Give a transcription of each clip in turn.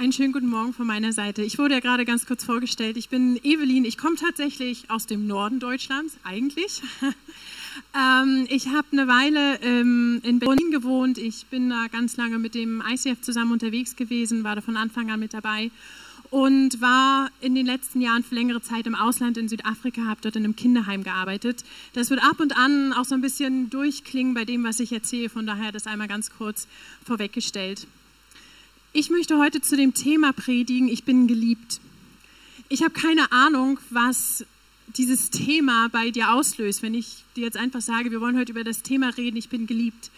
Einen schönen guten Morgen von meiner Seite. Ich wurde ja gerade ganz kurz vorgestellt. Ich bin Evelyn. Ich komme tatsächlich aus dem Norden Deutschlands, eigentlich. ähm, ich habe eine Weile ähm, in Berlin gewohnt. Ich bin da ganz lange mit dem ICF zusammen unterwegs gewesen, war da von Anfang an mit dabei und war in den letzten Jahren für längere Zeit im Ausland in Südafrika, habe dort in einem Kinderheim gearbeitet. Das wird ab und an auch so ein bisschen durchklingen bei dem, was ich erzähle. Von daher das einmal ganz kurz vorweggestellt. Ich möchte heute zu dem Thema predigen, ich bin geliebt. Ich habe keine Ahnung, was dieses Thema bei dir auslöst, wenn ich dir jetzt einfach sage, wir wollen heute über das Thema reden, ich bin geliebt.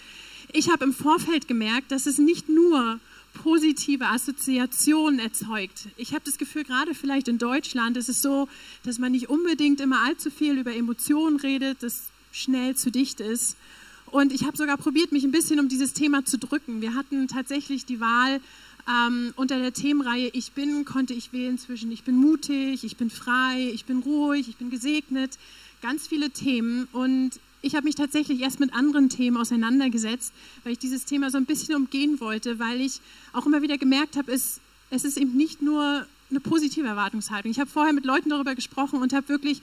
Ich habe im Vorfeld gemerkt, dass es nicht nur positive Assoziationen erzeugt. Ich habe das Gefühl, gerade vielleicht in Deutschland ist es so, dass man nicht unbedingt immer allzu viel über Emotionen redet, das schnell zu dicht ist. Und ich habe sogar probiert, mich ein bisschen um dieses Thema zu drücken. Wir hatten tatsächlich die Wahl ähm, unter der Themenreihe Ich bin, konnte ich wählen zwischen Ich bin mutig, ich bin frei, ich bin ruhig, ich bin gesegnet. Ganz viele Themen. Und ich habe mich tatsächlich erst mit anderen Themen auseinandergesetzt, weil ich dieses Thema so ein bisschen umgehen wollte, weil ich auch immer wieder gemerkt habe, es, es ist eben nicht nur eine positive Erwartungshaltung. Ich habe vorher mit Leuten darüber gesprochen und habe wirklich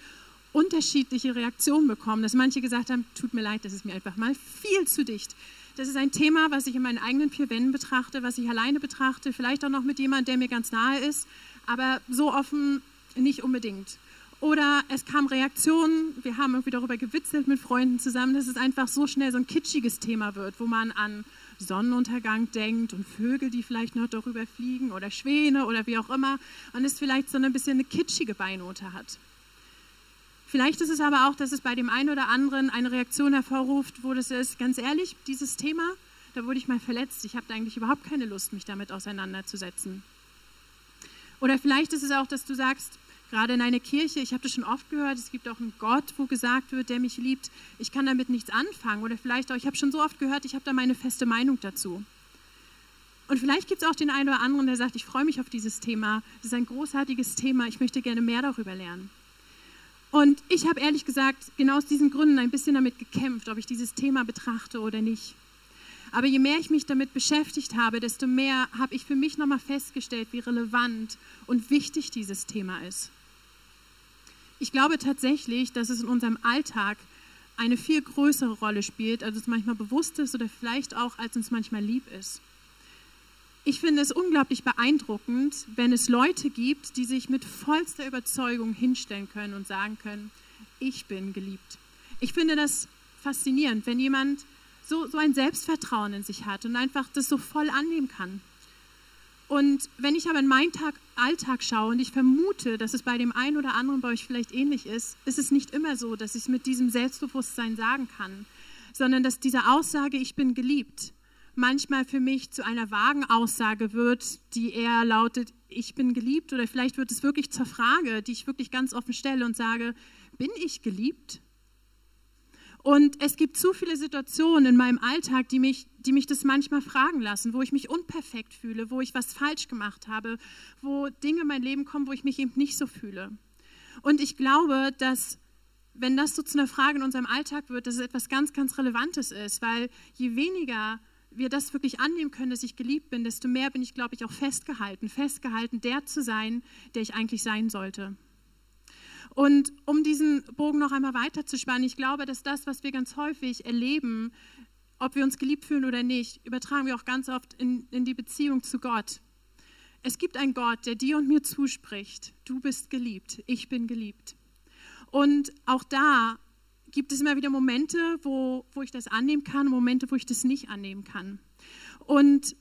unterschiedliche Reaktionen bekommen, dass manche gesagt haben, tut mir leid, das ist mir einfach mal viel zu dicht. Das ist ein Thema, was ich in meinen eigenen vier Wänden betrachte, was ich alleine betrachte, vielleicht auch noch mit jemandem, der mir ganz nahe ist, aber so offen nicht unbedingt. Oder es kam Reaktionen, wir haben irgendwie darüber gewitzelt mit Freunden zusammen, dass es einfach so schnell so ein kitschiges Thema wird, wo man an Sonnenuntergang denkt und Vögel, die vielleicht noch darüber fliegen oder Schwäne oder wie auch immer und es vielleicht so ein bisschen eine kitschige Beinote hat. Vielleicht ist es aber auch, dass es bei dem einen oder anderen eine Reaktion hervorruft, wo das ist, ganz ehrlich, dieses Thema, da wurde ich mal verletzt. Ich habe da eigentlich überhaupt keine Lust, mich damit auseinanderzusetzen. Oder vielleicht ist es auch, dass du sagst, gerade in einer Kirche, ich habe das schon oft gehört, es gibt auch einen Gott, wo gesagt wird, der mich liebt, ich kann damit nichts anfangen. Oder vielleicht auch, ich habe schon so oft gehört, ich habe da meine feste Meinung dazu. Und vielleicht gibt es auch den einen oder anderen, der sagt, ich freue mich auf dieses Thema, das ist ein großartiges Thema, ich möchte gerne mehr darüber lernen. Und ich habe ehrlich gesagt genau aus diesen Gründen ein bisschen damit gekämpft, ob ich dieses Thema betrachte oder nicht. Aber je mehr ich mich damit beschäftigt habe, desto mehr habe ich für mich nochmal festgestellt, wie relevant und wichtig dieses Thema ist. Ich glaube tatsächlich, dass es in unserem Alltag eine viel größere Rolle spielt, als es manchmal bewusst ist oder vielleicht auch, als uns manchmal lieb ist ich finde es unglaublich beeindruckend, wenn es Leute gibt, die sich mit vollster Überzeugung hinstellen können und sagen können, ich bin geliebt. Ich finde das faszinierend, wenn jemand so, so ein Selbstvertrauen in sich hat und einfach das so voll annehmen kann. Und wenn ich aber in meinen Tag, Alltag schaue und ich vermute, dass es bei dem einen oder anderen bei euch vielleicht ähnlich ist, ist es nicht immer so, dass ich es mit diesem Selbstbewusstsein sagen kann, sondern dass diese Aussage, ich bin geliebt, manchmal für mich zu einer vagen Aussage wird, die eher lautet, ich bin geliebt oder vielleicht wird es wirklich zur Frage, die ich wirklich ganz offen stelle und sage, bin ich geliebt? Und es gibt zu viele Situationen in meinem Alltag, die mich, die mich das manchmal fragen lassen, wo ich mich unperfekt fühle, wo ich was falsch gemacht habe, wo Dinge in mein Leben kommen, wo ich mich eben nicht so fühle. Und ich glaube, dass wenn das so zu einer Frage in unserem Alltag wird, dass es etwas ganz, ganz Relevantes ist, weil je weniger wir das wirklich annehmen können, dass ich geliebt bin, desto mehr bin ich, glaube ich, auch festgehalten, festgehalten, der zu sein, der ich eigentlich sein sollte. Und um diesen Bogen noch einmal weiterzuspannen, ich glaube, dass das, was wir ganz häufig erleben, ob wir uns geliebt fühlen oder nicht, übertragen wir auch ganz oft in, in die Beziehung zu Gott. Es gibt einen Gott, der dir und mir zuspricht, du bist geliebt, ich bin geliebt. Und auch da gibt es immer wieder Momente, wo, wo ich das annehmen kann, Momente, wo ich das nicht annehmen kann. Und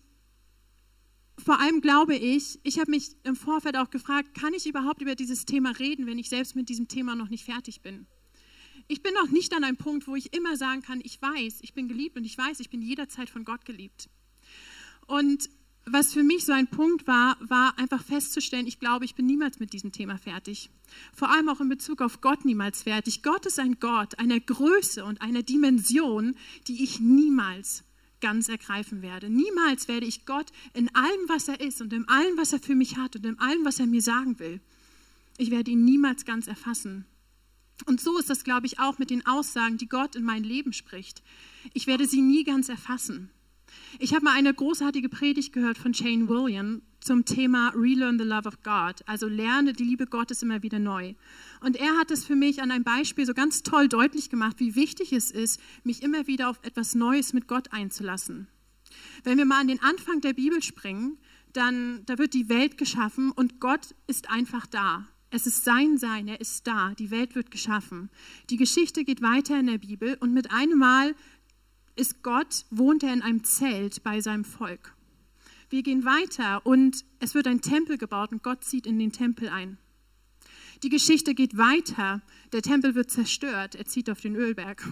vor allem glaube ich, ich habe mich im Vorfeld auch gefragt, kann ich überhaupt über dieses Thema reden, wenn ich selbst mit diesem Thema noch nicht fertig bin? Ich bin noch nicht an einem Punkt, wo ich immer sagen kann, ich weiß, ich bin geliebt und ich weiß, ich bin jederzeit von Gott geliebt. Und was für mich so ein Punkt war, war einfach festzustellen, ich glaube, ich bin niemals mit diesem Thema fertig. Vor allem auch in Bezug auf Gott niemals fertig. Gott ist ein Gott einer Größe und einer Dimension, die ich niemals ganz ergreifen werde. Niemals werde ich Gott in allem, was er ist und in allem, was er für mich hat und in allem, was er mir sagen will. Ich werde ihn niemals ganz erfassen. Und so ist das, glaube ich, auch mit den Aussagen, die Gott in mein Leben spricht. Ich werde sie nie ganz erfassen. Ich habe mal eine großartige Predigt gehört von Shane William zum Thema Relearn the Love of God, also lerne die Liebe Gottes immer wieder neu. Und er hat es für mich an einem Beispiel so ganz toll deutlich gemacht, wie wichtig es ist, mich immer wieder auf etwas Neues mit Gott einzulassen. Wenn wir mal an den Anfang der Bibel springen, dann da wird die Welt geschaffen und Gott ist einfach da. Es ist sein Sein, er ist da, die Welt wird geschaffen. Die Geschichte geht weiter in der Bibel und mit einem Mal ist Gott, wohnt er in einem Zelt bei seinem Volk. Wir gehen weiter und es wird ein Tempel gebaut und Gott zieht in den Tempel ein. Die Geschichte geht weiter. Der Tempel wird zerstört. Er zieht auf den Ölberg.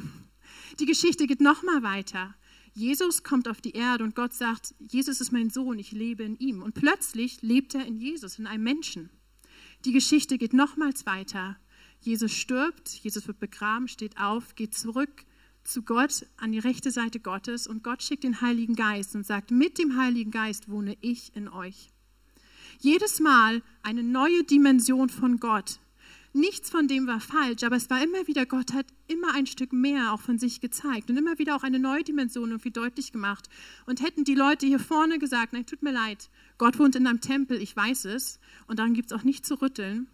Die Geschichte geht nochmal weiter. Jesus kommt auf die Erde und Gott sagt, Jesus ist mein Sohn, ich lebe in ihm. Und plötzlich lebt er in Jesus, in einem Menschen. Die Geschichte geht nochmals weiter. Jesus stirbt, Jesus wird begraben, steht auf, geht zurück zu Gott an die rechte Seite Gottes und Gott schickt den Heiligen Geist und sagt, mit dem Heiligen Geist wohne ich in euch. Jedes Mal eine neue Dimension von Gott. Nichts von dem war falsch, aber es war immer wieder, Gott hat immer ein Stück mehr auch von sich gezeigt und immer wieder auch eine neue Dimension irgendwie deutlich gemacht. Und hätten die Leute hier vorne gesagt, nein, tut mir leid, Gott wohnt in einem Tempel, ich weiß es, und daran gibt es auch nicht zu rütteln,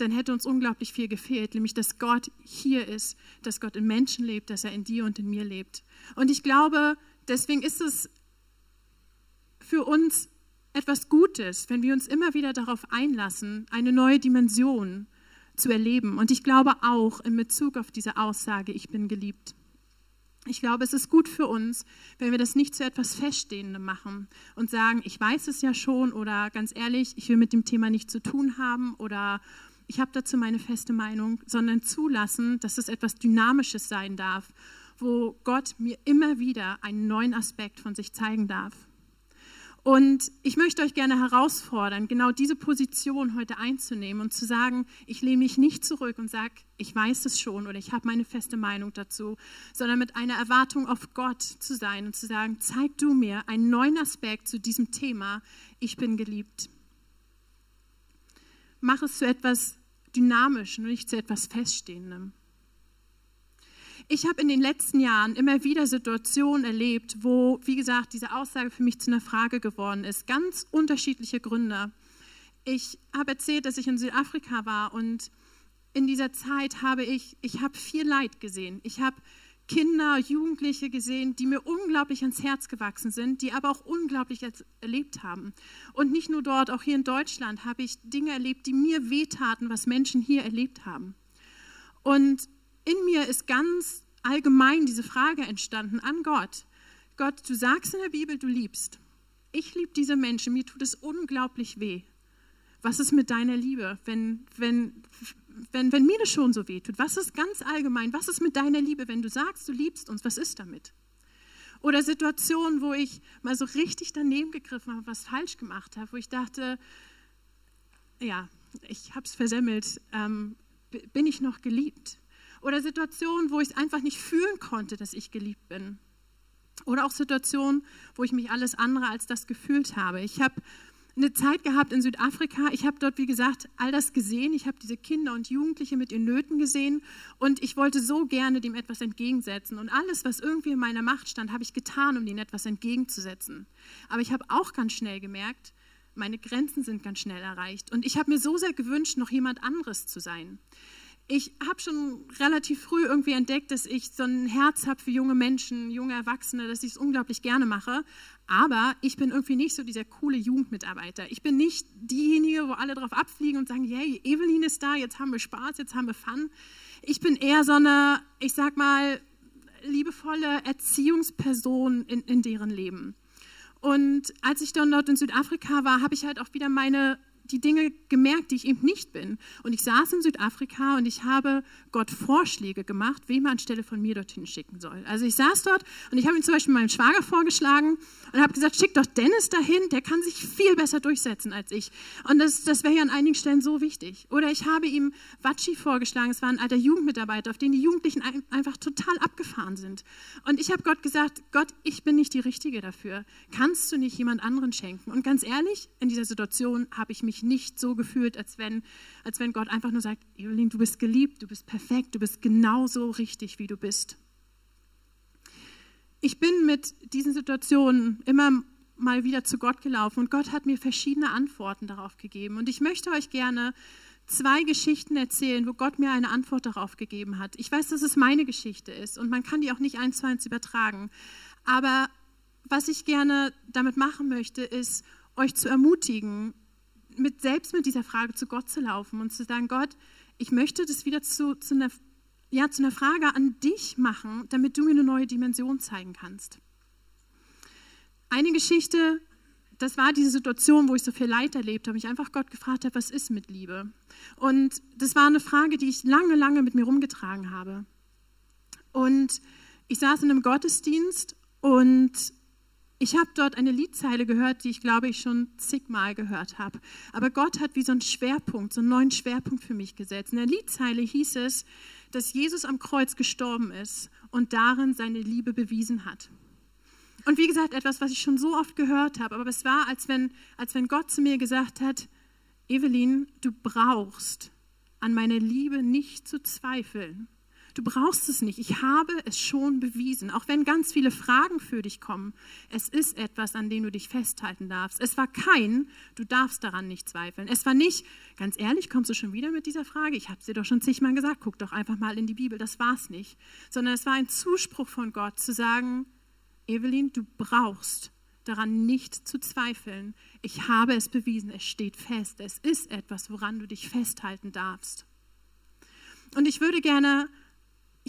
dann hätte uns unglaublich viel gefehlt, nämlich dass Gott hier ist, dass Gott in Menschen lebt, dass er in dir und in mir lebt. Und ich glaube, deswegen ist es für uns etwas Gutes, wenn wir uns immer wieder darauf einlassen, eine neue Dimension zu erleben. Und ich glaube auch in Bezug auf diese Aussage, ich bin geliebt. Ich glaube, es ist gut für uns, wenn wir das nicht zu etwas Feststehendem machen und sagen, ich weiß es ja schon oder ganz ehrlich, ich will mit dem Thema nichts zu tun haben oder ich habe dazu meine feste Meinung, sondern zulassen, dass es etwas Dynamisches sein darf, wo Gott mir immer wieder einen neuen Aspekt von sich zeigen darf. Und ich möchte euch gerne herausfordern, genau diese Position heute einzunehmen und zu sagen, ich lehne mich nicht zurück und sage, ich weiß es schon oder ich habe meine feste Meinung dazu, sondern mit einer Erwartung auf Gott zu sein und zu sagen, zeig du mir einen neuen Aspekt zu diesem Thema, ich bin geliebt. Mach es zu etwas Dynamischen und nicht zu etwas Feststehendem. Ich habe in den letzten Jahren immer wieder Situationen erlebt, wo, wie gesagt, diese Aussage für mich zu einer Frage geworden ist. Ganz unterschiedliche Gründe. Ich habe erzählt, dass ich in Südafrika war und in dieser Zeit habe ich, ich habe viel Leid gesehen. Ich habe Kinder, Jugendliche gesehen, die mir unglaublich ans Herz gewachsen sind, die aber auch unglaublich erlebt haben. Und nicht nur dort, auch hier in Deutschland habe ich Dinge erlebt, die mir wehtaten, was Menschen hier erlebt haben. Und in mir ist ganz allgemein diese Frage entstanden an Gott. Gott, du sagst in der Bibel, du liebst. Ich liebe diese Menschen, mir tut es unglaublich weh. Was ist mit deiner Liebe, wenn, wenn, wenn, wenn mir das schon so weh tut? Was ist ganz allgemein, was ist mit deiner Liebe, wenn du sagst, du liebst uns, was ist damit? Oder Situationen, wo ich mal so richtig daneben gegriffen habe, was falsch gemacht habe, wo ich dachte, ja, ich habe es versemmelt, ähm, bin ich noch geliebt? Oder Situationen, wo ich es einfach nicht fühlen konnte, dass ich geliebt bin. Oder auch Situationen, wo ich mich alles andere als das gefühlt habe. Ich habe eine Zeit gehabt in Südafrika. Ich habe dort, wie gesagt, all das gesehen. Ich habe diese Kinder und Jugendliche mit ihren Nöten gesehen und ich wollte so gerne dem etwas entgegensetzen. Und alles, was irgendwie in meiner Macht stand, habe ich getan, um denen etwas entgegenzusetzen. Aber ich habe auch ganz schnell gemerkt, meine Grenzen sind ganz schnell erreicht. Und ich habe mir so sehr gewünscht, noch jemand anderes zu sein ich habe schon relativ früh irgendwie entdeckt, dass ich so ein Herz habe für junge Menschen, junge Erwachsene, dass ich es unglaublich gerne mache. Aber ich bin irgendwie nicht so dieser coole Jugendmitarbeiter. Ich bin nicht diejenige, wo alle drauf abfliegen und sagen, hey, Evelyn ist da, jetzt haben wir Spaß, jetzt haben wir Fun. Ich bin eher so eine, ich sag mal, liebevolle Erziehungsperson in, in deren Leben. Und als ich dann dort in Südafrika war, habe ich halt auch wieder meine die Dinge gemerkt, die ich eben nicht bin. Und ich saß in Südafrika und ich habe Gott Vorschläge gemacht, wen man anstelle von mir dorthin schicken soll. Also ich saß dort und ich habe ihm zum Beispiel meinen Schwager vorgeschlagen und habe gesagt, schick doch Dennis dahin, der kann sich viel besser durchsetzen als ich. Und das, das wäre ja an einigen Stellen so wichtig. Oder ich habe ihm Watschi vorgeschlagen, es war ein alter Jugendmitarbeiter, auf den die Jugendlichen einfach total abgefahren sind. Und ich habe Gott gesagt, Gott, ich bin nicht die Richtige dafür. Kannst du nicht jemand anderen schenken? Und ganz ehrlich, in dieser Situation habe ich mich mich nicht so gefühlt, als wenn, als wenn Gott einfach nur sagt, Evelyn, du bist geliebt, du bist perfekt, du bist genauso richtig, wie du bist. ich bin mit diesen Situationen immer mal wieder zu Gott gelaufen und Gott hat mir verschiedene Antworten darauf gegeben. Und ich möchte euch gerne zwei Geschichten erzählen, wo Gott mir eine Antwort darauf gegeben hat. Ich weiß, dass es meine Geschichte ist und man kann die auch nicht eins zu eins übertragen. Aber was ich gerne damit machen möchte, ist, euch zu ermutigen, mit, selbst mit dieser Frage zu Gott zu laufen und zu sagen, Gott, ich möchte das wieder zu, zu, einer, ja, zu einer Frage an dich machen, damit du mir eine neue Dimension zeigen kannst. Eine Geschichte, das war diese Situation, wo ich so viel Leid erlebt habe, ich einfach Gott gefragt habe, was ist mit Liebe? Und das war eine Frage, die ich lange, lange mit mir rumgetragen habe. Und ich saß in einem Gottesdienst und ich habe dort eine Liedzeile gehört, die ich glaube ich schon zigmal gehört habe. Aber Gott hat wie so einen Schwerpunkt, so einen neuen Schwerpunkt für mich gesetzt. In der Liedzeile hieß es, dass Jesus am Kreuz gestorben ist und darin seine Liebe bewiesen hat. Und wie gesagt, etwas, was ich schon so oft gehört habe, aber es war, als wenn, als wenn Gott zu mir gesagt hat, Evelyn, du brauchst an meiner Liebe nicht zu zweifeln. Du brauchst es nicht. Ich habe es schon bewiesen. Auch wenn ganz viele Fragen für dich kommen, es ist etwas, an dem du dich festhalten darfst. Es war kein, du darfst daran nicht zweifeln. Es war nicht, ganz ehrlich, kommst du schon wieder mit dieser Frage? Ich habe es dir doch schon zigmal gesagt, guck doch einfach mal in die Bibel. Das war es nicht. Sondern es war ein Zuspruch von Gott zu sagen, Evelyn, du brauchst daran nicht zu zweifeln. Ich habe es bewiesen, es steht fest, es ist etwas, woran du dich festhalten darfst. Und ich würde gerne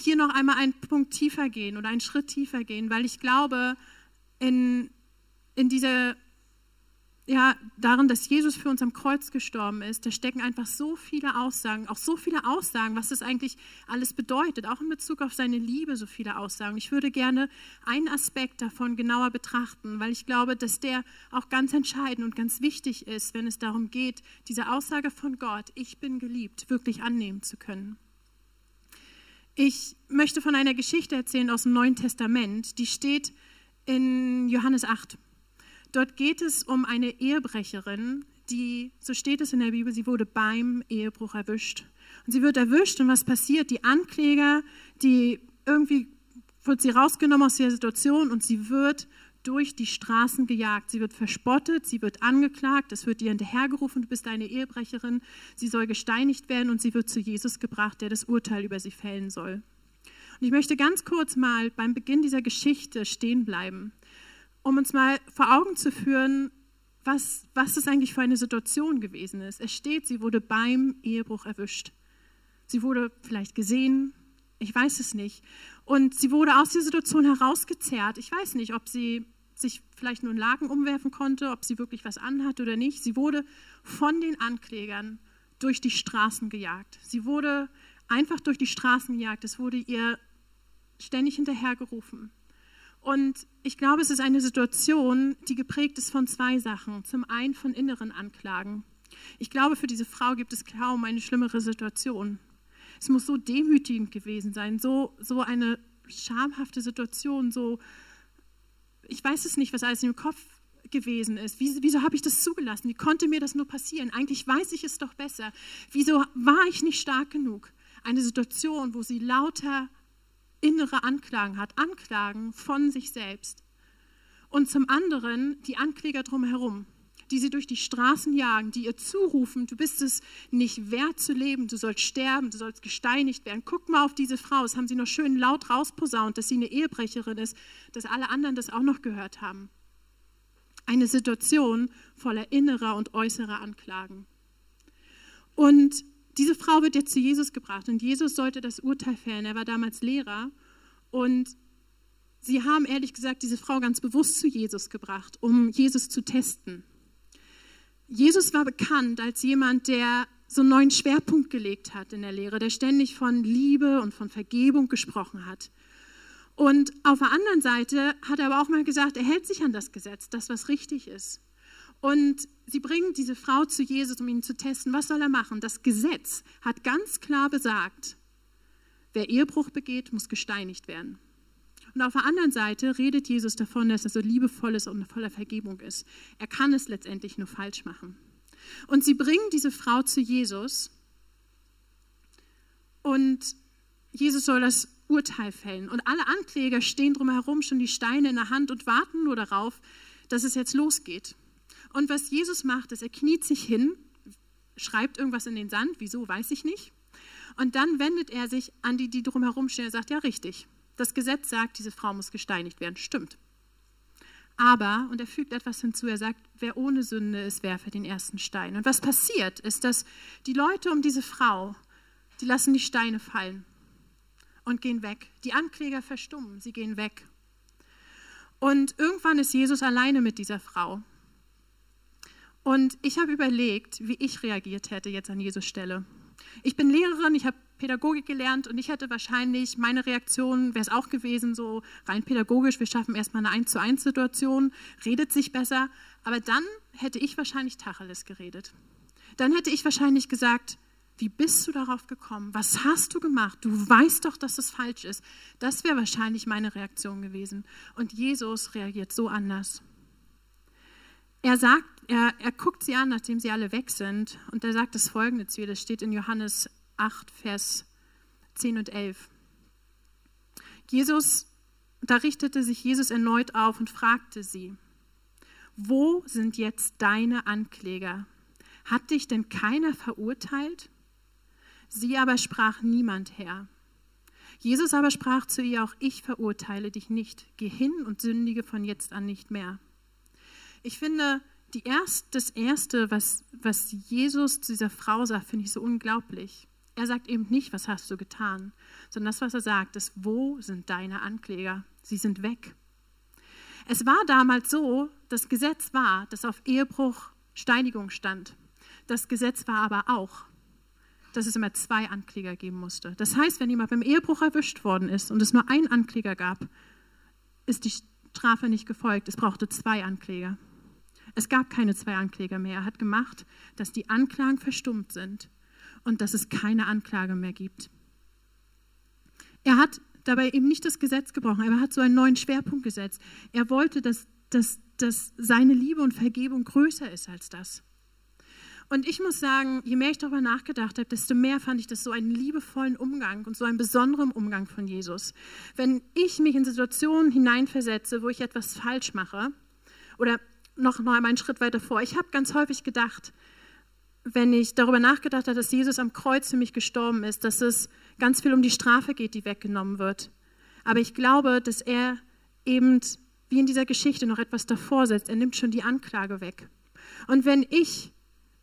hier noch einmal einen Punkt tiefer gehen oder einen Schritt tiefer gehen, weil ich glaube, in, in dieser ja, darin, dass Jesus für uns am Kreuz gestorben ist, da stecken einfach so viele Aussagen, auch so viele Aussagen, was das eigentlich alles bedeutet, auch in Bezug auf seine Liebe, so viele Aussagen. Ich würde gerne einen Aspekt davon genauer betrachten, weil ich glaube, dass der auch ganz entscheidend und ganz wichtig ist, wenn es darum geht, diese Aussage von Gott, ich bin geliebt, wirklich annehmen zu können. Ich möchte von einer Geschichte erzählen aus dem Neuen Testament, die steht in Johannes 8. Dort geht es um eine Ehebrecherin, die, so steht es in der Bibel, sie wurde beim Ehebruch erwischt. Und sie wird erwischt und was passiert? Die Ankläger, die irgendwie wird sie rausgenommen aus der Situation und sie wird durch die Straßen gejagt. Sie wird verspottet, sie wird angeklagt, es wird ihr hinterhergerufen, du bist eine Ehebrecherin. Sie soll gesteinigt werden und sie wird zu Jesus gebracht, der das Urteil über sie fällen soll. Und ich möchte ganz kurz mal beim Beginn dieser Geschichte stehen bleiben um uns mal vor Augen zu führen, was, was das eigentlich für eine Situation gewesen ist. Es steht, sie wurde beim Ehebruch erwischt. Sie wurde vielleicht gesehen, ich weiß es nicht. Und sie wurde aus der Situation herausgezerrt. Ich weiß nicht, ob sie sich vielleicht nur einen Laken umwerfen konnte, ob sie wirklich was anhat oder nicht. Sie wurde von den Anklägern durch die Straßen gejagt. Sie wurde einfach durch die Straßen gejagt. Es wurde ihr ständig hinterhergerufen. Und ich glaube, es ist eine Situation, die geprägt ist von zwei Sachen. Zum einen von inneren Anklagen. Ich glaube, für diese Frau gibt es kaum eine schlimmere Situation. Es muss so demütigend gewesen sein, so, so eine schamhafte Situation, so, ich weiß es nicht, was alles im Kopf gewesen ist. Wieso, wieso habe ich das zugelassen? Wie konnte mir das nur passieren? Eigentlich weiß ich es doch besser. Wieso war ich nicht stark genug? Eine Situation, wo sie lauter innere Anklagen hat, Anklagen von sich selbst. Und zum anderen die Ankläger drumherum, die sie durch die Straßen jagen, die ihr zurufen, du bist es nicht wert zu leben, du sollst sterben, du sollst gesteinigt werden. Guck mal auf diese Frau, das haben sie noch schön laut rausposaunt, dass sie eine Ehebrecherin ist, dass alle anderen das auch noch gehört haben. Eine Situation voller innerer und äußerer Anklagen. Und diese Frau wird jetzt zu Jesus gebracht und Jesus sollte das Urteil fällen. Er war damals Lehrer und sie haben ehrlich gesagt diese Frau ganz bewusst zu Jesus gebracht, um Jesus zu testen. Jesus war bekannt als jemand, der so einen neuen Schwerpunkt gelegt hat in der Lehre, der ständig von Liebe und von Vergebung gesprochen hat. Und auf der anderen Seite hat er aber auch mal gesagt, er hält sich an das Gesetz, das was richtig ist. Und sie bringen diese Frau zu Jesus, um ihn zu testen. Was soll er machen? Das Gesetz hat ganz klar besagt, wer Ehebruch begeht, muss gesteinigt werden. Und auf der anderen Seite redet Jesus davon, dass er so liebevoll ist und voller Vergebung ist. Er kann es letztendlich nur falsch machen. Und sie bringen diese Frau zu Jesus und Jesus soll das Urteil fällen. Und alle Ankläger stehen drumherum, schon die Steine in der Hand und warten nur darauf, dass es jetzt losgeht. Und was Jesus macht, ist, er kniet sich hin, schreibt irgendwas in den Sand, wieso, weiß ich nicht. Und dann wendet er sich an die, die drumherum stehen und sagt, ja, richtig, das Gesetz sagt, diese Frau muss gesteinigt werden. Stimmt. Aber, und er fügt etwas hinzu, er sagt, wer ohne Sünde ist, werfe den ersten Stein. Und was passiert, ist, dass die Leute um diese Frau, die lassen die Steine fallen und gehen weg. Die Ankläger verstummen, sie gehen weg. Und irgendwann ist Jesus alleine mit dieser Frau. Und ich habe überlegt, wie ich reagiert hätte jetzt an Jesus Stelle. Ich bin Lehrerin, ich habe Pädagogik gelernt und ich hätte wahrscheinlich, meine Reaktion wäre es auch gewesen, so rein pädagogisch, wir schaffen erstmal eine 1 zu 1 Situation, redet sich besser, aber dann hätte ich wahrscheinlich Tacheles geredet. Dann hätte ich wahrscheinlich gesagt, wie bist du darauf gekommen? Was hast du gemacht? Du weißt doch, dass das falsch ist. Das wäre wahrscheinlich meine Reaktion gewesen. Und Jesus reagiert so anders. Er sagt, er, er guckt sie an, nachdem sie alle weg sind, und er sagt das folgende zu ihr, das steht in Johannes 8, Vers 10 und 11. Jesus, da richtete sich Jesus erneut auf und fragte sie, wo sind jetzt deine Ankläger? Hat dich denn keiner verurteilt? Sie aber sprach niemand her. Jesus aber sprach zu ihr auch, ich verurteile dich nicht, geh hin und sündige von jetzt an nicht mehr. Ich finde, erst, das Erste, was, was Jesus zu dieser Frau sagt, finde ich so unglaublich. Er sagt eben nicht, was hast du getan, sondern das, was er sagt, ist, wo sind deine Ankläger? Sie sind weg. Es war damals so, das Gesetz war, dass auf Ehebruch Steinigung stand. Das Gesetz war aber auch, dass es immer zwei Ankläger geben musste. Das heißt, wenn jemand beim Ehebruch erwischt worden ist und es nur einen Ankläger gab, ist die Strafe nicht gefolgt. Es brauchte zwei Ankläger. Es gab keine zwei Ankläger mehr. Er hat gemacht, dass die Anklagen verstummt sind und dass es keine Anklage mehr gibt. Er hat dabei eben nicht das Gesetz gebrochen, er hat so einen neuen Schwerpunkt gesetzt. Er wollte, dass, dass, dass seine Liebe und Vergebung größer ist als das. Und ich muss sagen, je mehr ich darüber nachgedacht habe, desto mehr fand ich das so einen liebevollen Umgang und so einen besonderen Umgang von Jesus. Wenn ich mich in Situationen hineinversetze, wo ich etwas falsch mache, oder noch, noch einmal einen Schritt weiter vor, ich habe ganz häufig gedacht, wenn ich darüber nachgedacht habe, dass Jesus am Kreuz für mich gestorben ist, dass es ganz viel um die Strafe geht, die weggenommen wird. Aber ich glaube, dass er eben wie in dieser Geschichte noch etwas davor setzt. Er nimmt schon die Anklage weg. Und wenn ich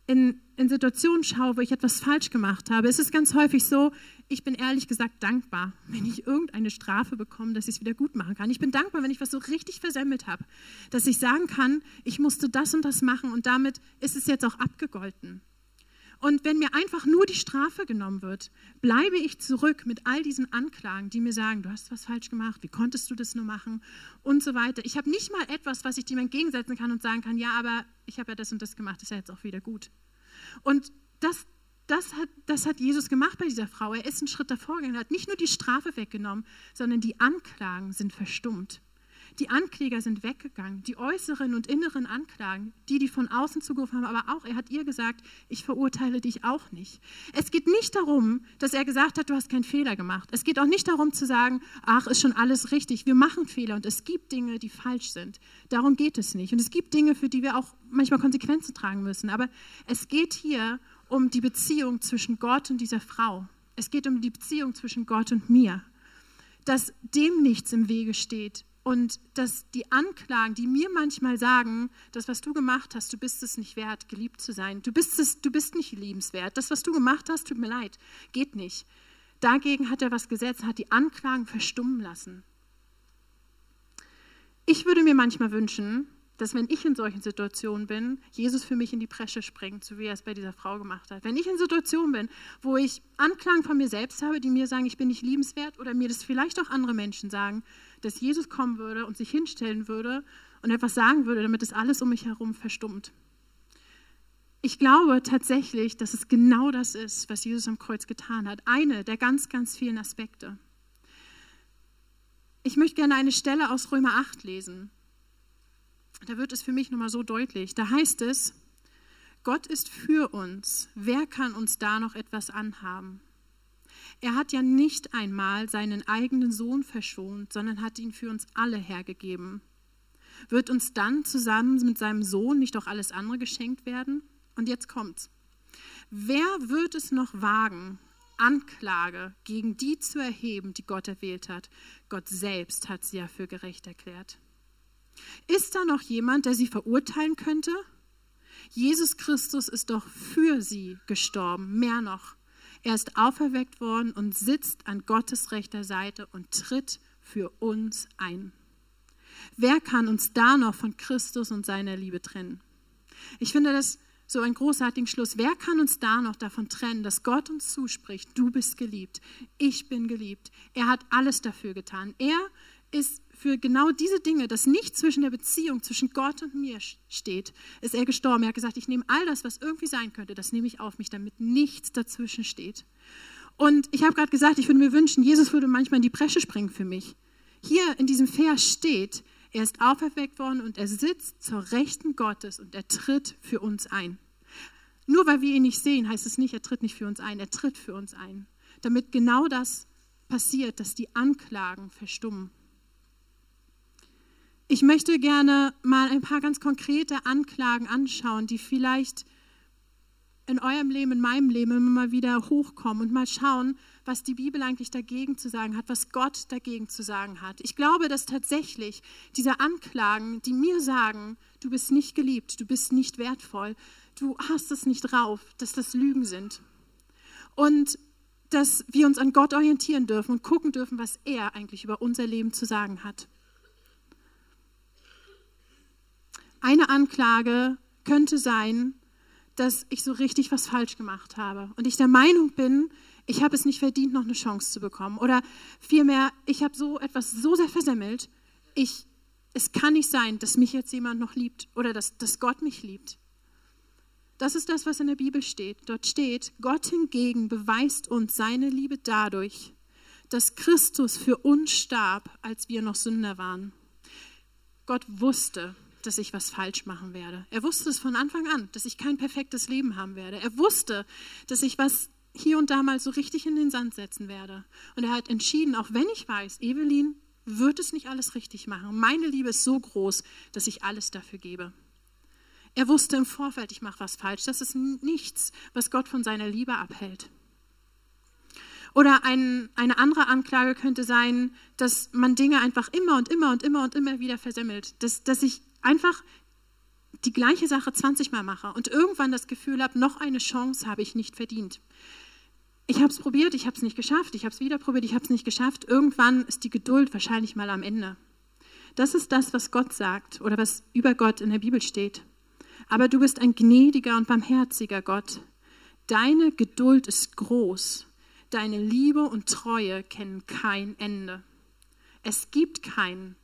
in, in Situationen schaue, wo ich etwas falsch gemacht habe, ist es ganz häufig so, ich bin ehrlich gesagt dankbar, wenn ich irgendeine Strafe bekomme, dass ich es wieder gut machen kann. Ich bin dankbar, wenn ich was so richtig versemmelt habe, dass ich sagen kann, ich musste das und das machen und damit ist es jetzt auch abgegolten. Und wenn mir einfach nur die Strafe genommen wird, bleibe ich zurück mit all diesen Anklagen, die mir sagen, du hast was falsch gemacht, wie konntest du das nur machen und so weiter. Ich habe nicht mal etwas, was ich dem entgegensetzen kann und sagen kann, ja, aber ich habe ja das und das gemacht, ist ja jetzt auch wieder gut. Und das, das, hat, das hat Jesus gemacht bei dieser Frau. Er ist einen Schritt davor gegangen, er hat nicht nur die Strafe weggenommen, sondern die Anklagen sind verstummt. Die Ankläger sind weggegangen, die äußeren und inneren Anklagen, die, die von außen zugerufen haben, aber auch, er hat ihr gesagt, ich verurteile dich auch nicht. Es geht nicht darum, dass er gesagt hat, du hast keinen Fehler gemacht. Es geht auch nicht darum zu sagen, ach, ist schon alles richtig, wir machen Fehler und es gibt Dinge, die falsch sind. Darum geht es nicht. Und es gibt Dinge, für die wir auch manchmal Konsequenzen tragen müssen. Aber es geht hier um die Beziehung zwischen Gott und dieser Frau. Es geht um die Beziehung zwischen Gott und mir. Dass dem nichts im Wege steht, und dass die Anklagen, die mir manchmal sagen, das, was du gemacht hast, du bist es nicht wert, geliebt zu sein. Du bist, es, du bist nicht liebenswert. Das, was du gemacht hast, tut mir leid, geht nicht. Dagegen hat er was gesetzt, hat die Anklagen verstummen lassen. Ich würde mir manchmal wünschen, dass wenn ich in solchen Situationen bin, Jesus für mich in die Presche springt, so wie er es bei dieser Frau gemacht hat. Wenn ich in Situationen bin, wo ich Anklagen von mir selbst habe, die mir sagen, ich bin nicht liebenswert oder mir das vielleicht auch andere Menschen sagen, dass Jesus kommen würde und sich hinstellen würde und etwas sagen würde, damit es alles um mich herum verstummt. Ich glaube tatsächlich, dass es genau das ist, was Jesus am Kreuz getan hat. Eine der ganz, ganz vielen Aspekte. Ich möchte gerne eine Stelle aus Römer 8 lesen. Da wird es für mich nochmal so deutlich. Da heißt es, Gott ist für uns. Wer kann uns da noch etwas anhaben? Er hat ja nicht einmal seinen eigenen Sohn verschont, sondern hat ihn für uns alle hergegeben. Wird uns dann zusammen mit seinem Sohn nicht auch alles andere geschenkt werden? Und jetzt kommt's. Wer wird es noch wagen, Anklage gegen die zu erheben, die Gott erwählt hat? Gott selbst hat sie ja für gerecht erklärt. Ist da noch jemand, der sie verurteilen könnte? Jesus Christus ist doch für sie gestorben, mehr noch. Er ist auferweckt worden und sitzt an Gottes rechter Seite und tritt für uns ein. Wer kann uns da noch von Christus und seiner Liebe trennen? Ich finde das so einen großartigen Schluss. Wer kann uns da noch davon trennen, dass Gott uns zuspricht, du bist geliebt, ich bin geliebt. Er hat alles dafür getan. Er ist für genau diese Dinge, dass nichts zwischen der Beziehung zwischen Gott und mir steht, ist er gestorben. Er hat gesagt, ich nehme all das, was irgendwie sein könnte, das nehme ich auf mich, damit nichts dazwischen steht. Und ich habe gerade gesagt, ich würde mir wünschen, Jesus würde manchmal in die Bresche springen für mich. Hier in diesem Vers steht, er ist auferweckt worden und er sitzt zur Rechten Gottes und er tritt für uns ein. Nur weil wir ihn nicht sehen, heißt es nicht, er tritt nicht für uns ein, er tritt für uns ein. Damit genau das passiert, dass die Anklagen verstummen. Ich möchte gerne mal ein paar ganz konkrete Anklagen anschauen, die vielleicht in eurem Leben, in meinem Leben immer mal wieder hochkommen und mal schauen, was die Bibel eigentlich dagegen zu sagen hat, was Gott dagegen zu sagen hat. Ich glaube, dass tatsächlich diese Anklagen, die mir sagen, du bist nicht geliebt, du bist nicht wertvoll, du hast es nicht drauf, dass das Lügen sind. Und dass wir uns an Gott orientieren dürfen und gucken dürfen, was er eigentlich über unser Leben zu sagen hat. Eine Anklage könnte sein, dass ich so richtig was falsch gemacht habe und ich der Meinung bin, ich habe es nicht verdient, noch eine Chance zu bekommen. Oder vielmehr, ich habe so etwas so sehr versemmelt, ich, es kann nicht sein, dass mich jetzt jemand noch liebt oder dass, dass Gott mich liebt. Das ist das, was in der Bibel steht. Dort steht, Gott hingegen beweist uns seine Liebe dadurch, dass Christus für uns starb, als wir noch Sünder waren. Gott wusste, dass ich was falsch machen werde. Er wusste es von Anfang an, dass ich kein perfektes Leben haben werde. Er wusste, dass ich was hier und da mal so richtig in den Sand setzen werde. Und er hat entschieden, auch wenn ich weiß, Evelyn wird es nicht alles richtig machen. Meine Liebe ist so groß, dass ich alles dafür gebe. Er wusste im Vorfeld, ich mache was falsch. Das ist nichts, was Gott von seiner Liebe abhält. Oder ein, eine andere Anklage könnte sein, dass man Dinge einfach immer und immer und immer und immer wieder versemmelt. Dass, dass ich einfach die gleiche Sache 20 Mal mache und irgendwann das Gefühl habe, noch eine Chance habe ich nicht verdient. Ich habe es probiert, ich habe es nicht geschafft, ich habe es wieder probiert, ich habe es nicht geschafft. Irgendwann ist die Geduld wahrscheinlich mal am Ende. Das ist das, was Gott sagt oder was über Gott in der Bibel steht. Aber du bist ein gnädiger und barmherziger Gott. Deine Geduld ist groß. Deine Liebe und Treue kennen kein Ende. Es gibt keinen,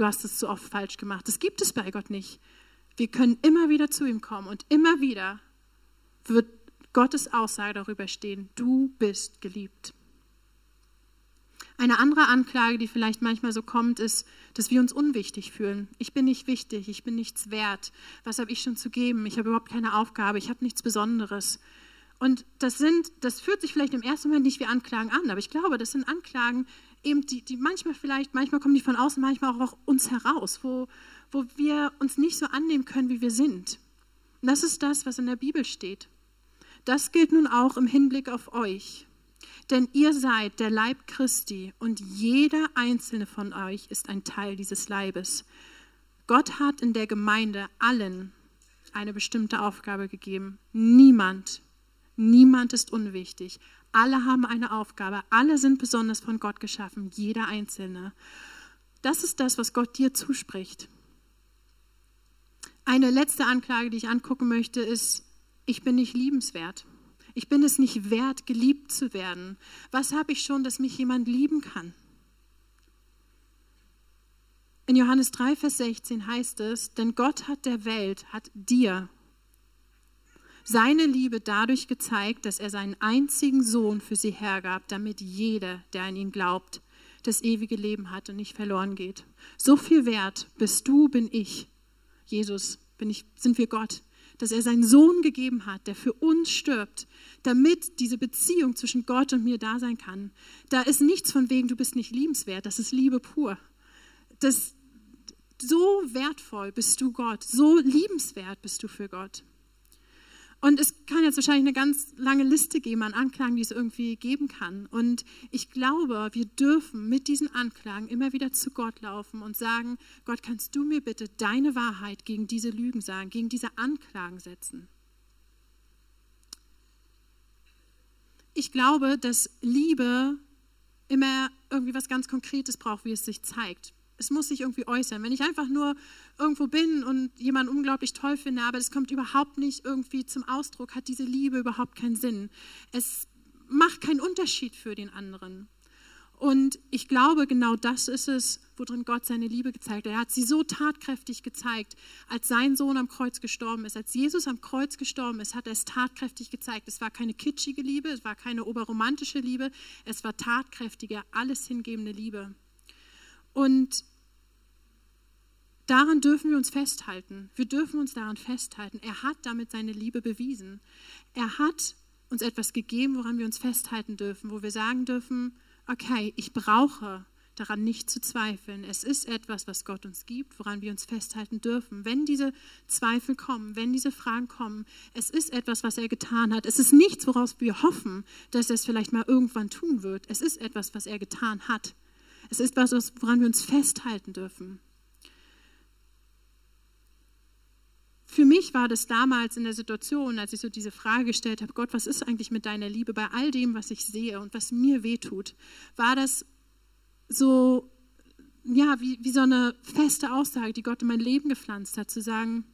du hast es so oft falsch gemacht. Das gibt es bei Gott nicht. Wir können immer wieder zu ihm kommen und immer wieder wird Gottes Aussage darüber stehen, du bist geliebt. Eine andere Anklage, die vielleicht manchmal so kommt, ist, dass wir uns unwichtig fühlen. Ich bin nicht wichtig, ich bin nichts wert. Was habe ich schon zu geben? Ich habe überhaupt keine Aufgabe, ich habe nichts Besonderes. Und das sind, das fühlt sich vielleicht im ersten Moment nicht wie Anklagen an, aber ich glaube, das sind Anklagen, eben die, die manchmal vielleicht, manchmal kommen die von außen, manchmal auch uns heraus, wo, wo wir uns nicht so annehmen können, wie wir sind. Und das ist das, was in der Bibel steht. Das gilt nun auch im Hinblick auf euch. Denn ihr seid der Leib Christi und jeder einzelne von euch ist ein Teil dieses Leibes. Gott hat in der Gemeinde allen eine bestimmte Aufgabe gegeben. Niemand, niemand ist unwichtig. Alle haben eine Aufgabe. Alle sind besonders von Gott geschaffen, jeder Einzelne. Das ist das, was Gott dir zuspricht. Eine letzte Anklage, die ich angucken möchte, ist, ich bin nicht liebenswert. Ich bin es nicht wert, geliebt zu werden. Was habe ich schon, dass mich jemand lieben kann? In Johannes 3, Vers 16 heißt es, denn Gott hat der Welt, hat dir seine Liebe dadurch gezeigt, dass er seinen einzigen Sohn für sie hergab, damit jeder, der an ihn glaubt, das ewige Leben hat und nicht verloren geht. So viel wert bist du, bin ich, Jesus, bin ich, sind wir Gott, dass er seinen Sohn gegeben hat, der für uns stirbt, damit diese Beziehung zwischen Gott und mir da sein kann. Da ist nichts von wegen, du bist nicht liebenswert, das ist Liebe pur. Das, so wertvoll bist du Gott, so liebenswert bist du für Gott. Und es kann jetzt wahrscheinlich eine ganz lange Liste geben an Anklagen, die es irgendwie geben kann. Und ich glaube, wir dürfen mit diesen Anklagen immer wieder zu Gott laufen und sagen, Gott, kannst du mir bitte deine Wahrheit gegen diese Lügen sagen, gegen diese Anklagen setzen? Ich glaube, dass Liebe immer irgendwie was ganz Konkretes braucht, wie es sich zeigt es muss sich irgendwie äußern. Wenn ich einfach nur irgendwo bin und jemanden unglaublich toll finde, aber es kommt überhaupt nicht irgendwie zum Ausdruck, hat diese Liebe überhaupt keinen Sinn. Es macht keinen Unterschied für den anderen. Und ich glaube, genau das ist es, worin Gott seine Liebe gezeigt hat. Er hat sie so tatkräftig gezeigt, als sein Sohn am Kreuz gestorben ist. Als Jesus am Kreuz gestorben ist, hat er es tatkräftig gezeigt. Es war keine kitschige Liebe, es war keine oberromantische Liebe, es war tatkräftige, alles hingebende Liebe. Und daran dürfen wir uns festhalten. Wir dürfen uns daran festhalten. Er hat damit seine Liebe bewiesen. Er hat uns etwas gegeben, woran wir uns festhalten dürfen, wo wir sagen dürfen, okay, ich brauche daran nicht zu zweifeln. Es ist etwas, was Gott uns gibt, woran wir uns festhalten dürfen. Wenn diese Zweifel kommen, wenn diese Fragen kommen, es ist etwas, was er getan hat. Es ist nichts, woraus wir hoffen, dass er es vielleicht mal irgendwann tun wird. Es ist etwas, was er getan hat. Es ist etwas, woran wir uns festhalten dürfen. Für mich war das damals in der Situation, als ich so diese Frage gestellt habe, Gott, was ist eigentlich mit deiner Liebe bei all dem, was ich sehe und was mir wehtut, war das so, ja, wie, wie so eine feste Aussage, die Gott in mein Leben gepflanzt hat, zu sagen,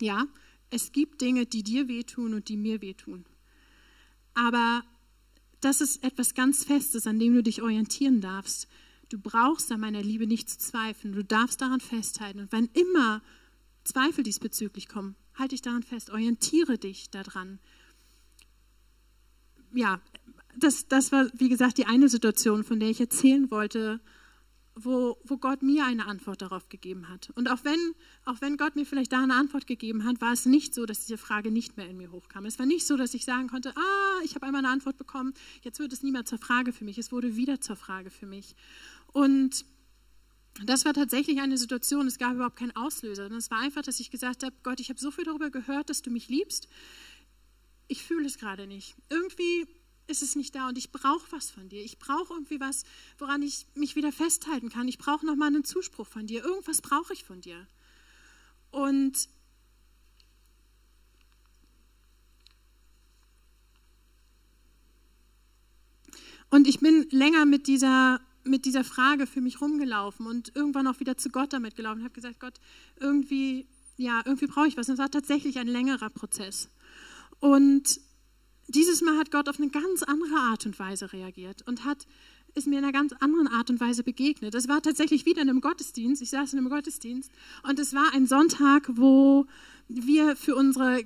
ja, es gibt Dinge, die dir wehtun und die mir wehtun. Aber das ist etwas ganz Festes, an dem du dich orientieren darfst. Du brauchst an meiner Liebe nicht zu zweifeln. Du darfst daran festhalten. Und wenn immer Zweifel diesbezüglich kommen, halte dich daran fest, orientiere dich daran. Ja, das, das war, wie gesagt, die eine Situation, von der ich erzählen wollte, wo, wo Gott mir eine Antwort darauf gegeben hat. Und auch wenn, auch wenn Gott mir vielleicht da eine Antwort gegeben hat, war es nicht so, dass diese Frage nicht mehr in mir hochkam. Es war nicht so, dass ich sagen konnte, ah, ich habe einmal eine Antwort bekommen, jetzt wird es nie mehr zur Frage für mich. Es wurde wieder zur Frage für mich. Und das war tatsächlich eine Situation, es gab überhaupt keinen Auslöser. Es war einfach, dass ich gesagt habe, Gott, ich habe so viel darüber gehört, dass du mich liebst. Ich fühle es gerade nicht. Irgendwie ist es nicht da und ich brauche was von dir. Ich brauche irgendwie was, woran ich mich wieder festhalten kann. Ich brauche nochmal einen Zuspruch von dir. Irgendwas brauche ich von dir. Und Und ich bin länger mit dieser mit dieser Frage für mich rumgelaufen und irgendwann auch wieder zu Gott damit gelaufen und habe gesagt, Gott, irgendwie, ja, irgendwie brauche ich was. Und es war tatsächlich ein längerer Prozess. Und dieses Mal hat Gott auf eine ganz andere Art und Weise reagiert und hat ist mir in einer ganz anderen Art und Weise begegnet. Es war tatsächlich wieder in einem Gottesdienst. Ich saß in einem Gottesdienst und es war ein Sonntag, wo wir für unsere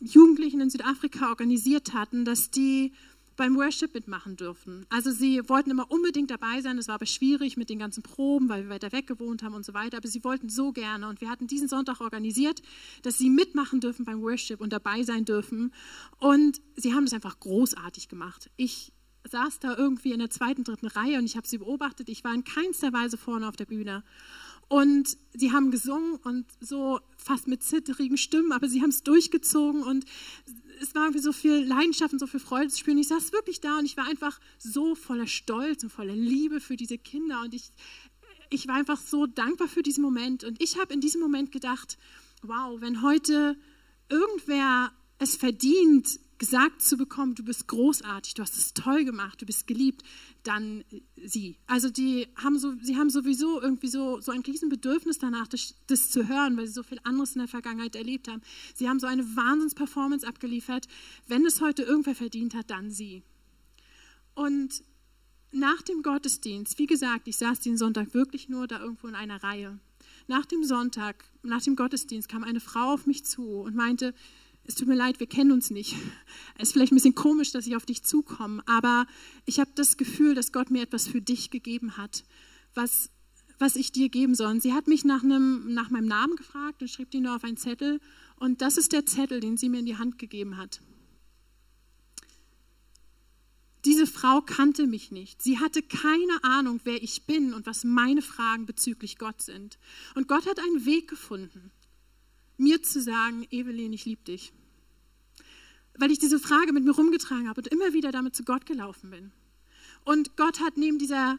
Jugendlichen in Südafrika organisiert hatten, dass die beim Worship mitmachen dürfen. Also sie wollten immer unbedingt dabei sein, es war aber schwierig mit den ganzen Proben, weil wir weiter weg gewohnt haben und so weiter, aber sie wollten so gerne. Und wir hatten diesen Sonntag organisiert, dass sie mitmachen dürfen beim Worship und dabei sein dürfen. Und sie haben das einfach großartig gemacht. Ich saß da irgendwie in der zweiten, dritten Reihe und ich habe sie beobachtet, ich war in keinster Weise vorne auf der Bühne. Und sie haben gesungen und so fast mit zitterigen Stimmen, aber sie haben es durchgezogen und es war irgendwie so viel Leidenschaft und so viel Freude zu spüren. Ich saß wirklich da und ich war einfach so voller Stolz und voller Liebe für diese Kinder und ich, ich war einfach so dankbar für diesen Moment. Und ich habe in diesem Moment gedacht, wow, wenn heute irgendwer es verdient, gesagt zu bekommen, du bist großartig, du hast es toll gemacht, du bist geliebt, dann äh, sie. Also die haben so, sie haben sowieso irgendwie so, so ein Riesenbedürfnis danach, das, das zu hören, weil sie so viel anderes in der Vergangenheit erlebt haben. Sie haben so eine Wahnsinns-Performance abgeliefert. Wenn es heute irgendwer verdient hat, dann sie. Und nach dem Gottesdienst, wie gesagt, ich saß den Sonntag wirklich nur da irgendwo in einer Reihe. Nach dem Sonntag, nach dem Gottesdienst kam eine Frau auf mich zu und meinte, es tut mir leid, wir kennen uns nicht. Es ist vielleicht ein bisschen komisch, dass ich auf dich zukomme, aber ich habe das Gefühl, dass Gott mir etwas für dich gegeben hat, was, was ich dir geben soll. Und sie hat mich nach, einem, nach meinem Namen gefragt und schrieb die nur auf einen Zettel Und das ist der Zettel, den sie mir in die Hand gegeben hat. Diese Frau kannte mich nicht. Sie hatte keine Ahnung, wer ich bin und was meine Fragen bezüglich Gott sind. Und Gott hat einen Weg gefunden, mir zu sagen, Evelyn, ich liebe dich. Weil ich diese Frage mit mir rumgetragen habe und immer wieder damit zu Gott gelaufen bin. Und Gott hat neben dieser,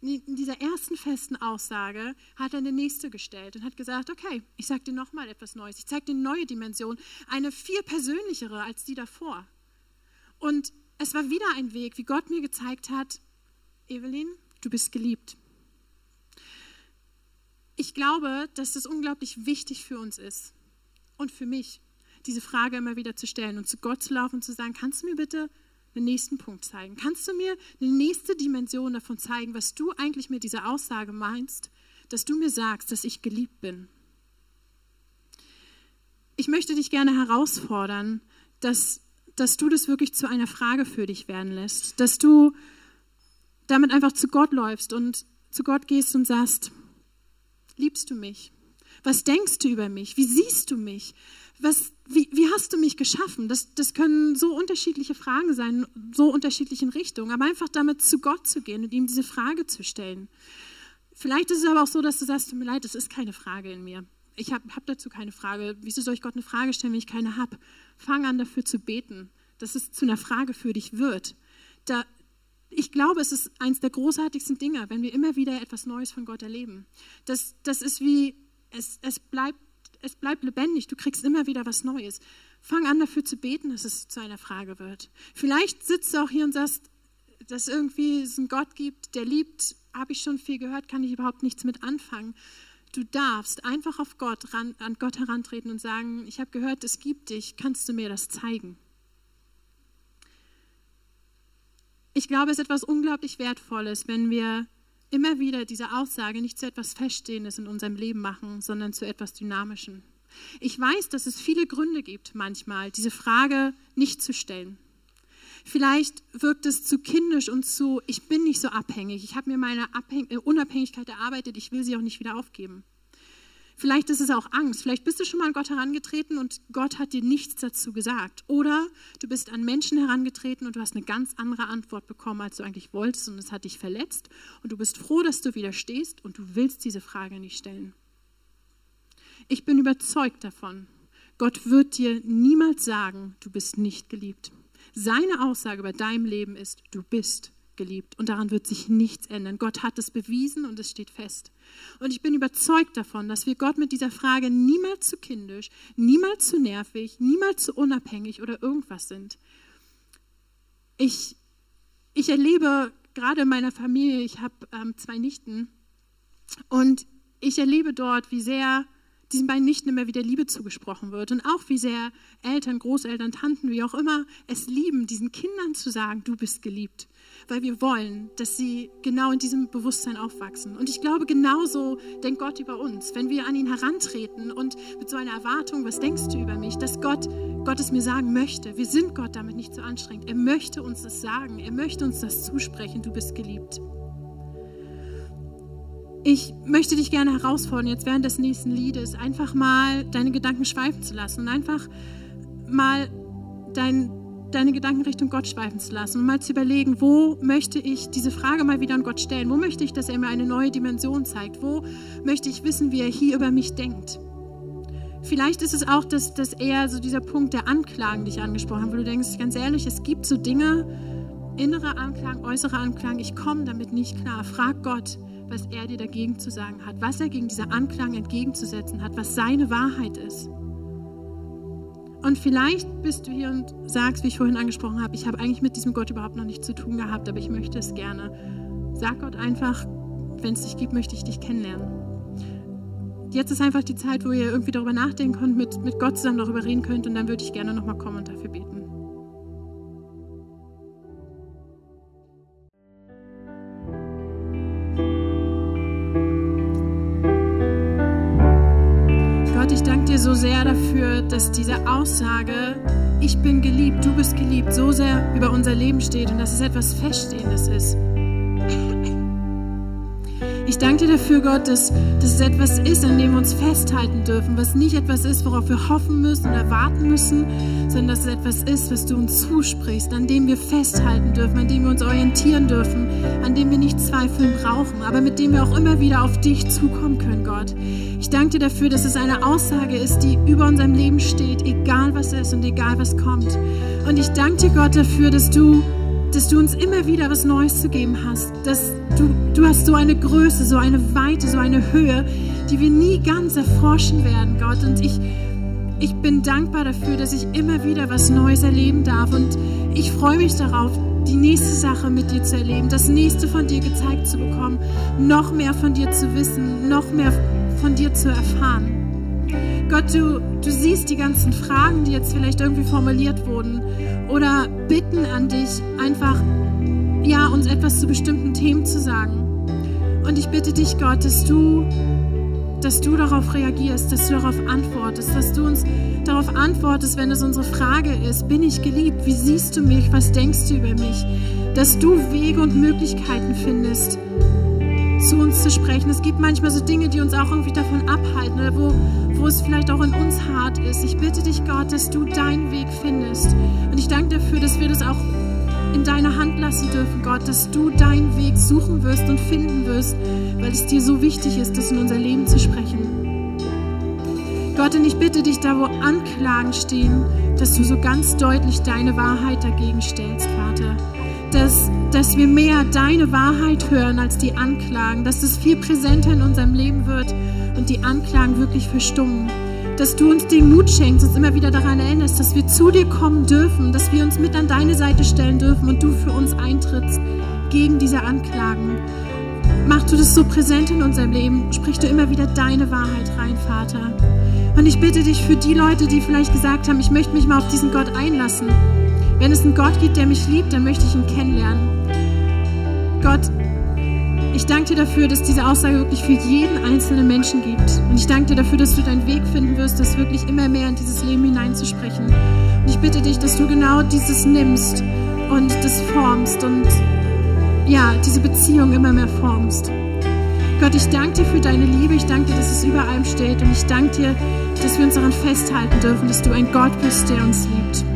neben dieser ersten festen Aussage, hat er eine nächste gestellt und hat gesagt, okay, ich sage dir nochmal etwas Neues. Ich zeige dir eine neue Dimension, eine viel persönlichere als die davor. Und es war wieder ein Weg, wie Gott mir gezeigt hat, Evelyn, du bist geliebt. Ich glaube, dass es unglaublich wichtig für uns ist und für mich, diese Frage immer wieder zu stellen und zu Gott zu laufen und zu sagen, kannst du mir bitte den nächsten Punkt zeigen? Kannst du mir eine nächste Dimension davon zeigen, was du eigentlich mit dieser Aussage meinst, dass du mir sagst, dass ich geliebt bin? Ich möchte dich gerne herausfordern, dass dass du das wirklich zu einer Frage für dich werden lässt, dass du damit einfach zu Gott läufst und zu Gott gehst und sagst, liebst du mich? Was denkst du über mich? Wie siehst du mich? Was, wie, wie hast du mich geschaffen? Das, das können so unterschiedliche Fragen sein, so unterschiedlichen Richtungen, aber einfach damit zu Gott zu gehen und ihm diese Frage zu stellen. Vielleicht ist es aber auch so, dass du sagst, tut mir leid, das ist keine Frage in mir ich habe hab dazu keine Frage. Wieso soll ich Gott eine Frage stellen, wenn ich keine habe? Fang an dafür zu beten, dass es zu einer Frage für dich wird. Da, ich glaube, es ist eines der großartigsten Dinge, wenn wir immer wieder etwas Neues von Gott erleben. Das, das ist wie, es, es, bleibt, es bleibt lebendig, du kriegst immer wieder was Neues. Fang an dafür zu beten, dass es zu einer Frage wird. Vielleicht sitzt du auch hier und sagst, dass irgendwie es einen Gott gibt, der liebt, habe ich schon viel gehört, kann ich überhaupt nichts mit anfangen. Du darfst einfach auf Gott, ran, an Gott herantreten und sagen, ich habe gehört, es gibt dich, kannst du mir das zeigen? Ich glaube, es ist etwas unglaublich Wertvolles, wenn wir immer wieder diese Aussage nicht zu etwas Feststehendes in unserem Leben machen, sondern zu etwas Dynamischem. Ich weiß, dass es viele Gründe gibt, manchmal diese Frage nicht zu stellen. Vielleicht wirkt es zu kindisch und zu, ich bin nicht so abhängig, ich habe mir meine Abhäng äh, Unabhängigkeit erarbeitet, ich will sie auch nicht wieder aufgeben. Vielleicht ist es auch Angst. Vielleicht bist du schon mal an Gott herangetreten und Gott hat dir nichts dazu gesagt. Oder du bist an Menschen herangetreten und du hast eine ganz andere Antwort bekommen, als du eigentlich wolltest und es hat dich verletzt. Und du bist froh, dass du wieder stehst und du willst diese Frage nicht stellen. Ich bin überzeugt davon, Gott wird dir niemals sagen, du bist nicht geliebt. Seine Aussage über deinem Leben ist, du bist geliebt und daran wird sich nichts ändern. Gott hat es bewiesen und es steht fest. Und ich bin überzeugt davon, dass wir Gott mit dieser Frage niemals zu kindisch, niemals zu nervig, niemals zu unabhängig oder irgendwas sind. Ich, ich erlebe gerade in meiner Familie, ich habe ähm, zwei Nichten und ich erlebe dort, wie sehr diesen beiden Nichten immer wieder Liebe zugesprochen wird und auch wie sehr Eltern, Großeltern, Tanten, wie auch immer, es lieben, diesen Kindern zu sagen, du bist geliebt, weil wir wollen, dass sie genau in diesem Bewusstsein aufwachsen. Und ich glaube, genauso denkt Gott über uns, wenn wir an ihn herantreten und mit so einer Erwartung, was denkst du über mich, dass Gott, Gott es mir sagen möchte. Wir sind Gott damit nicht so anstrengend. Er möchte uns das sagen, er möchte uns das zusprechen, du bist geliebt. Ich möchte dich gerne herausfordern, jetzt während des nächsten Liedes, einfach mal deine Gedanken schweifen zu lassen und einfach mal dein, deine Gedanken Richtung Gott schweifen zu lassen und mal zu überlegen, wo möchte ich diese Frage mal wieder an Gott stellen? Wo möchte ich, dass er mir eine neue Dimension zeigt? Wo möchte ich wissen, wie er hier über mich denkt? Vielleicht ist es auch, dass, dass eher so dieser Punkt der Anklagen dich angesprochen hat, wo du denkst, ganz ehrlich, es gibt so Dinge, innere Anklang, äußere Anklang, ich komme damit nicht klar. Frag Gott, was er dir dagegen zu sagen hat, was er gegen dieser Anklang entgegenzusetzen hat, was seine Wahrheit ist. Und vielleicht bist du hier und sagst, wie ich vorhin angesprochen habe, ich habe eigentlich mit diesem Gott überhaupt noch nichts zu tun gehabt, aber ich möchte es gerne. Sag Gott einfach, wenn es dich gibt, möchte ich dich kennenlernen. Jetzt ist einfach die Zeit, wo ihr irgendwie darüber nachdenken könnt, mit, mit Gott zusammen darüber reden könnt und dann würde ich gerne nochmal kommen und dafür so sehr dafür, dass diese Aussage, ich bin geliebt, du bist geliebt, so sehr über unser Leben steht und dass es etwas Feststehendes ist. Ich danke dir dafür, Gott, dass, dass es etwas ist, an dem wir uns festhalten dürfen, was nicht etwas ist, worauf wir hoffen müssen oder warten müssen, sondern dass es etwas ist, was du uns zusprichst, an dem wir festhalten dürfen, an dem wir uns orientieren dürfen, an dem wir nicht zweifeln brauchen, aber mit dem wir auch immer wieder auf dich zukommen können, Gott. Ich danke dir dafür, dass es eine Aussage ist, die über unserem Leben steht, egal was ist und egal was kommt. Und ich danke dir, Gott, dafür, dass du dass du uns immer wieder was Neues zu geben hast. Dass du, du hast so eine Größe, so eine Weite, so eine Höhe, die wir nie ganz erforschen werden, Gott. Und ich, ich bin dankbar dafür, dass ich immer wieder was Neues erleben darf. Und ich freue mich darauf, die nächste Sache mit dir zu erleben, das nächste von dir gezeigt zu bekommen, noch mehr von dir zu wissen, noch mehr von dir zu erfahren. Gott, du, du siehst die ganzen Fragen, die jetzt vielleicht irgendwie formuliert wurden oder bitten an dich, einfach ja, uns etwas zu bestimmten Themen zu sagen. Und ich bitte dich, Gott, dass du, dass du darauf reagierst, dass du darauf antwortest, dass du uns darauf antwortest, wenn es unsere Frage ist, bin ich geliebt? Wie siehst du mich? Was denkst du über mich? Dass du Wege und Möglichkeiten findest, zu uns zu sprechen. Es gibt manchmal so Dinge, die uns auch irgendwie davon abhalten oder wo, wo es vielleicht auch in uns hart ist. Ich bitte dich, Gott, dass du deinen Weg findest. Und ich danke dafür, dass wir das auch in deine Hand lassen dürfen, Gott, dass du deinen Weg suchen wirst und finden wirst, weil es dir so wichtig ist, das in unser Leben zu sprechen. Gott, und ich bitte dich, da wo Anklagen stehen, dass du so ganz deutlich deine Wahrheit dagegen stellst, Vater. Dass, dass wir mehr deine Wahrheit hören als die Anklagen, dass es viel präsenter in unserem Leben wird und die Anklagen wirklich verstummen dass du uns den Mut schenkst, uns immer wieder daran erinnerst, dass wir zu dir kommen dürfen, dass wir uns mit an deine Seite stellen dürfen und du für uns eintrittst gegen diese Anklagen. Mach du das so präsent in unserem Leben, sprich du immer wieder deine Wahrheit rein, Vater. Und ich bitte dich für die Leute, die vielleicht gesagt haben, ich möchte mich mal auf diesen Gott einlassen. Wenn es einen Gott gibt, der mich liebt, dann möchte ich ihn kennenlernen. Gott, ich danke dir dafür, dass diese Aussage wirklich für jeden einzelnen Menschen gibt. Und ich danke dir dafür, dass du deinen Weg finden wirst, das wirklich immer mehr in dieses Leben hineinzusprechen. Und ich bitte dich, dass du genau dieses nimmst und das formst und ja, diese Beziehung immer mehr formst. Gott, ich danke dir für deine Liebe. Ich danke dir, dass es über allem steht. Und ich danke dir, dass wir uns daran festhalten dürfen, dass du ein Gott bist, der uns liebt.